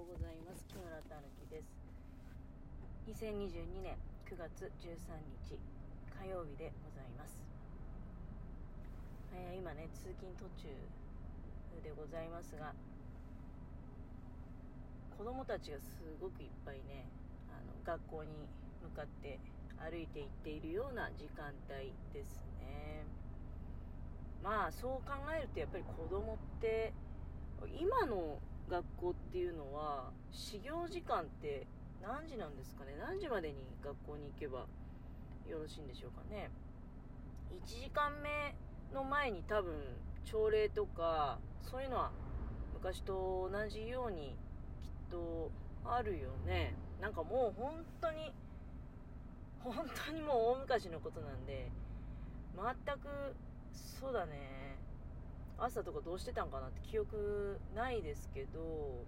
うございます。木村たぬきです。2022年9月13日火曜日でございます、えー今ね通勤途中でございますが子供たちがすごくいっぱいねあの学校に向かって歩いて行っているような時間帯ですね。まあそう考えるとやっぱり子供って今の学校っていうのは始業時間って何時なんですかね？何時までに学校に行けばよろしいんでしょうかね？1時間目の前に多分朝礼とかそういうのは昔と同じようにきっとあるよね。なんかもう本当に本当にもう大昔のことなんで全くそうだね。朝とかどうしてたんかなって記憶ないですけど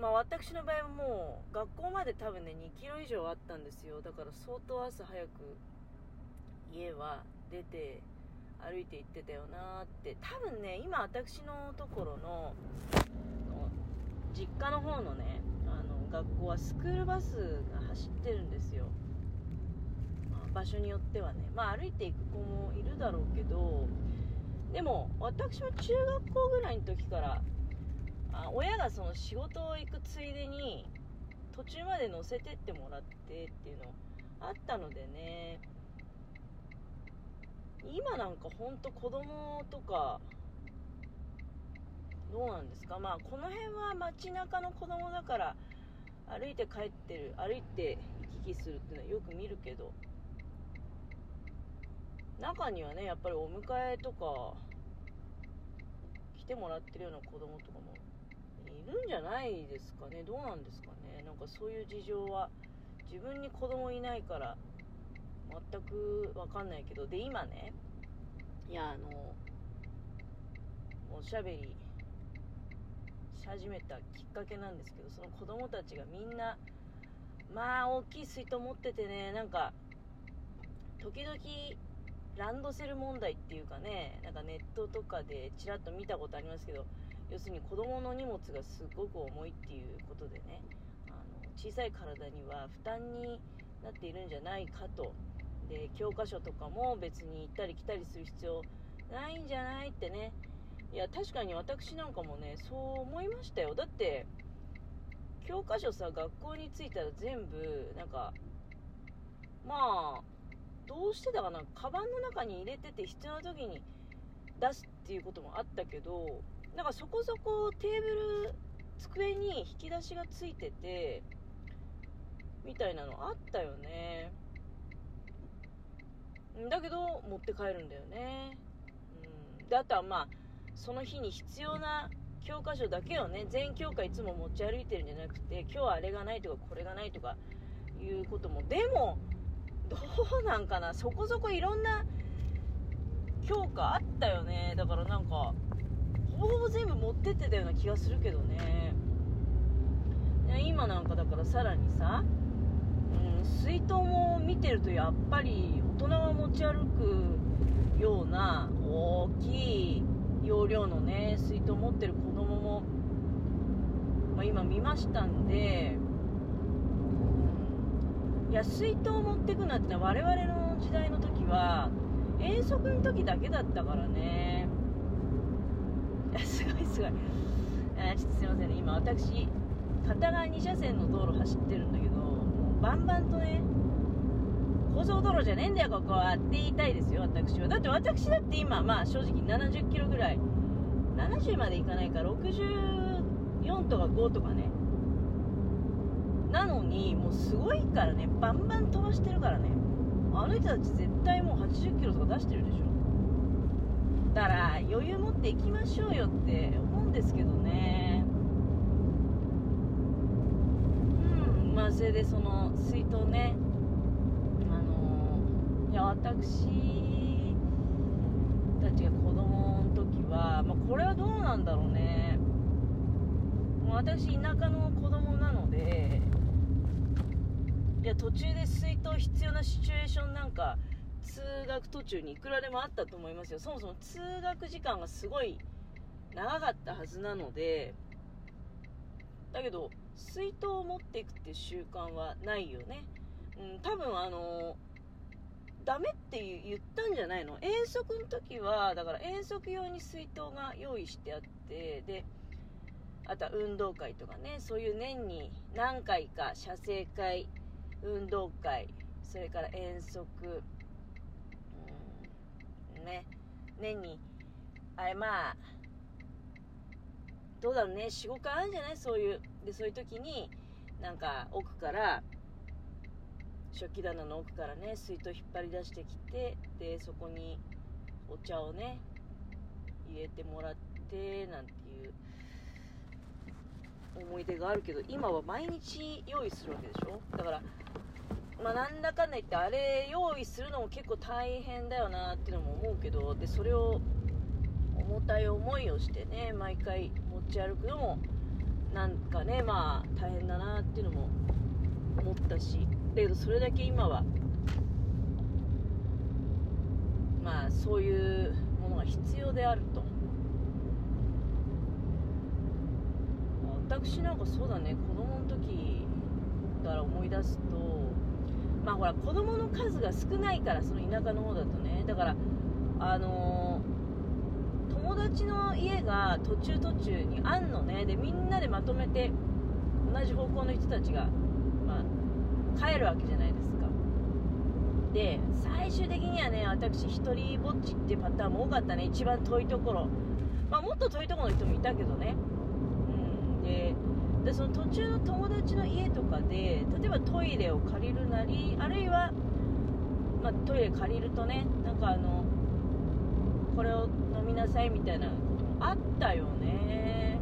まあ私の場合はもう学校まで多分ね2キロ以上あったんですよ。だから相当朝早く家は出て歩いて行ってたよなって。多分ね今私のところの実家の方のねあの学校はスクールバスが走ってるんですよ、場所によってはねまあ歩いていく子もいるだろうけどでも私は中学校ぐらいの時からあ親がその仕事を行くついでに途中まで乗せてってもらってっていうのあったのでね今なんかほんと子供とかどうなんですか？まあこの辺は街中の子供だから歩いて帰ってる歩いて行き来するっていうのはよく見るけど中にはねやっぱりお迎えとか来てもらってるような子供とかもいるんじゃないですかね。どうなんですかね。なんかそういう事情は自分に子供いないから全く分かんないけど。で今ねいやあのおしゃべりし始めたきっかけなんですけどその子供たちがみんなまあ大きい水筒持っててねなんか時々ランドセル問題っていうかねなんかネットとかでちらっと見たことありますけど要するに子供の荷物がすごく重いっていうことでねあの小さい体には負担になっているんじゃないかと。で教科書とかも別に行ったり来たりする必要ないんじゃないってね。いや確かに私なんかもねそう思いましたよ。だって教科書さ学校に着いたら全部なんかまあどうしてたかなカバンの中に入れてて必要な時に出すっていうこともあったけどなんかそこそこテーブル机に引き出しがついててみたいなのあったよね。だけど持って帰るんだよね。うん。であとはまあその日に必要な教科書だけをね全教科いつも持ち歩いてるんじゃなくて今日はあれがないとかこれがないとかいうことも。でもどうなんかな。そこそこいろんな教科あったよね。だからなんかほぼほぼ全部持ってってたような気がするけどね。ね今なんかだからさらにさ、うん、水筒も見てるとやっぱり大人が持ち歩くような大きい容量のね水筒持ってる子供も、まあ、今見ましたんでいや水筒持ってくなんて我々の時代の時は遠足の時だけだったからね。いやすごいすごい。あーちょっとすいませんね。今私片側2車線の道路走ってるんだけどもうバンバンとね高速道路じゃねえんだよここはって言いたいですよ私は。だって私だって今まあ正直70キロぐらい。70までいかないか64とか5とかね。なのにもうすごいからねバンバン飛ばしてるからね。あの人たち絶対もう80キロとか出してるでしょ。だから余裕持っていきましょうよって思うんですけどね。うんまあそれでその水筒ね。あのいや私たちが子供の時は、まあ、これはどうなんだろうね。私田舎の子供なのでや途中で水筒必要なシチュエーションなんか通学途中にいくらでもあったと思いますよ。そもそも通学時間がすごい長かったはずなのでだけど水筒を持っていくっていう習慣はないよね、うん、多分あのダメって言ったんじゃないの？遠足の時はだから遠足用に水筒が用意してあってであとは運動会とかねそういう年に何回か写生会運動会それから遠足。うん。ね。年にあれまあどうだろうね。45回あるんじゃない？そういう。でそういう時になんか奥から食器棚の奥からね水筒引っ張り出してきてでそこにお茶をね入れてもらってなんていう思い出があるけど今は毎日用意するわけでしょ？だからまあなんだかんだ言ってあれ用意するのも結構大変だよなっていうのも思うけどでそれを重たい思いをしてね毎回持ち歩くのもなんかねまあ大変だなっていうのも思ったし。だけどそれだけ今はまあそういうものが必要であると。私なんかそうだね。子供の時から思い出すとまあほら子供の数が少ないからその田舎の方だとね。だからあのー、友達の家が途中途中にあんのね。でみんなでまとめて同じ方向の人たちが帰るわけじゃないですか。で最終的にはね私一人ぼっちっていうパターンも多かったね。一番遠いところ。まあ、もっと遠いところの人もいたけどね。でその途中の友達の家とかで例えばトイレを借りるなりあるいは、まあ、トイレ借りるとねなんかあのこれを飲みなさいみたいなこともあったよね、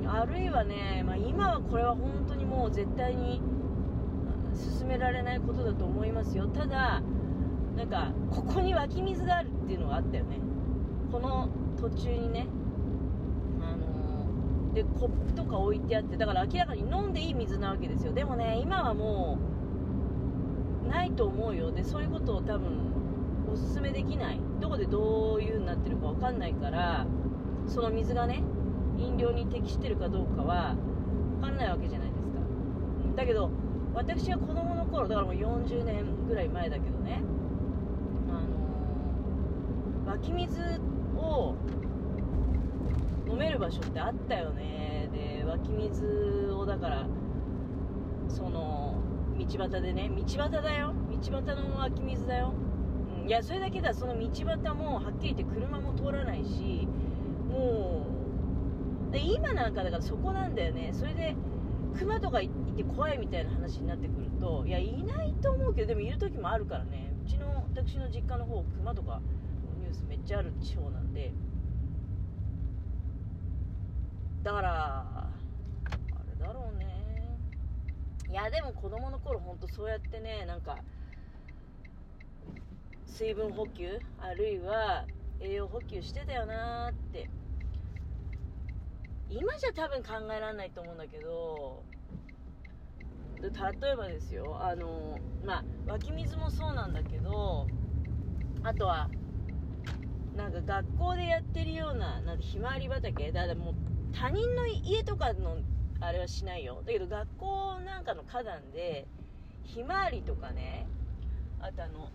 うん、あるいはね、まあ、今はこれは本当にもう絶対に進められないことだと思いますよ。ただなんかここに湧き水があるっていうのがあったよね。この途中にね、でコップとか置いてあってだから明らかに飲んでいい水なわけですよ。でもね今はもうないと思うよ。でそういうことを多分おすすめできない。どこでどういう風になってるか分かんないからその水がね飲料に適してるかどうかは分かんないわけじゃないですか。だけど私は子供の頃だからもう40年ぐらい前だけどねあのー、湧き水を飲める場所ってあったよね。で湧き水をだからその道端でね。道端だよ。道端の湧き水だよ、うん、いやそれだけだ。その道端もはっきり言って車も通らないしもうで今なんかだからそこなんだよね。それで熊とかいて怖いみたいな話になってくるといやいないと思うけどでもいる時もあるからね。うちの私の実家の方熊とかニュースめっちゃある地方なんでだからあれだろうね。いやでも子供の頃ほんとそうやってねなんか水分補給あるいは栄養補給してたよなーって。今じゃ多分考えられないと思うんだけど例えばですよあのまあ湧き水もそうなんだけどあとはなんか学校でやってるようななんひまわり畑だからもう他人の家とかのあれはしないよ。だけど学校なんかの花壇でひまわりとかねあとあの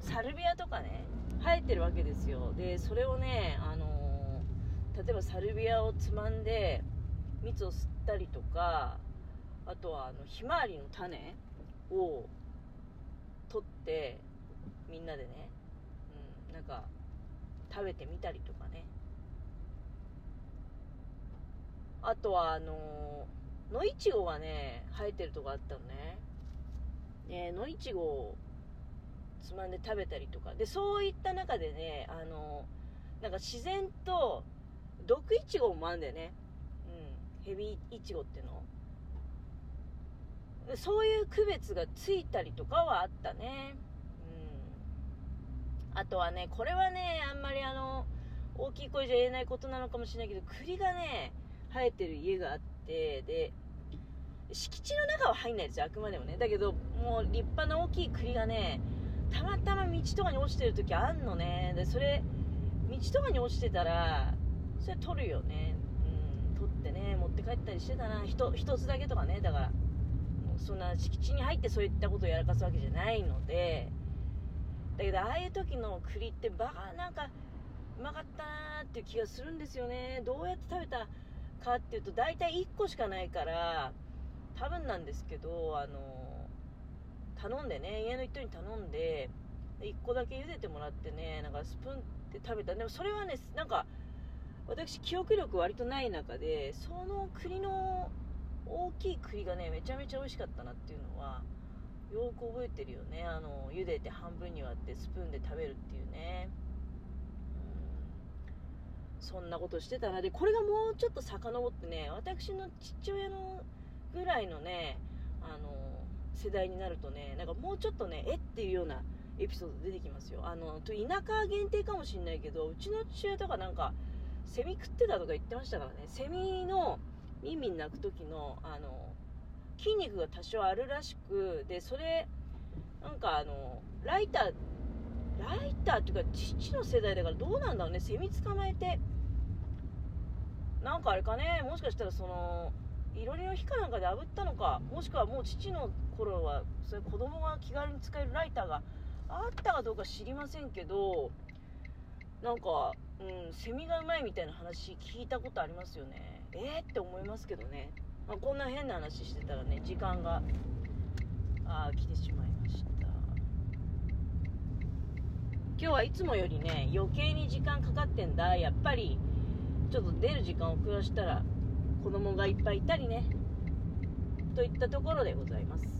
サルビアとかね生えてるわけですよ。でそれをねあの例えばサルビアをつまんで蜜を吸ったりとかあとはあのひまわりの種を取ってみんなでね、うん、なんか食べてみたりとかね。あとはあの野いちごがね生えてるとこあったのねね野いちごをつまんで食べたりとかでそういった中でねあのなんか自然と毒いちごもあるんだよね。うん。ヘビイチゴっていうのそういう区別がついたりとかはあったね。うん。あとはね、これはね、あんまりあの、大きい声じゃ言えないことなのかもしれないけど、栗がね、生えてる家があって、で、敷地の中は入んないですよ、あくまでもね。だけど、もう立派な大きい栗がね、たまたま道とかに落ちてる時あんのね。で、それ、道とかに落ちてたら、それ取るよね。うん、取ってね持って帰ったりしてたな。一つだけとかね。だからそんな敷地に入ってそういったことをやらかすわけじゃないので。だけどああいう時の栗ってバカなんかうまかったなーっていう気がするんですよね。どうやって食べたかっていうと大体1個しかないから多分なんですけどあの頼んでね家の人に頼んで1個だけ茹でてもらってねなんかスプーンって食べた。でもそれはねなんか私記憶力割とない中でその栗の大きい栗がねめちゃめちゃ美味しかったなっていうのはよく覚えてるよね。あの茹でて半分に割ってスプーンで食べるっていうね。そんなことしてたな。でこれがもうちょっと遡ってね私の父親のぐらいのねあの世代になるとねなんかもうちょっとねえっていうようなエピソード出てきますよ。あの田舎限定かもしんないけどうちの父親とかなんかセミ食ってたとか言ってましたからね。セミの耳鳴く時のあの筋肉が多少あるらしくでそれなんかあのライターライターっていうか父の世代だからどうなんだろうね。セミ捕まえて。なんかあれかね。もしかしたらそのいろりの火かなんかで炙ったのか。もしくはもう父の頃はそれ子供が気軽に使えるライターがあったかどうか知りませんけどなんか、うん、セミがうまいみたいな話聞いたことありますよね。えー、って思いますけどね、まあ、こんな変な話してたらね時間があ来てしまいました今日はいつもよりね余計に時間かかってんだ。やっぱりちょっと出る時間を遅らしたら子供がいっぱいいたりね。といったところでございます。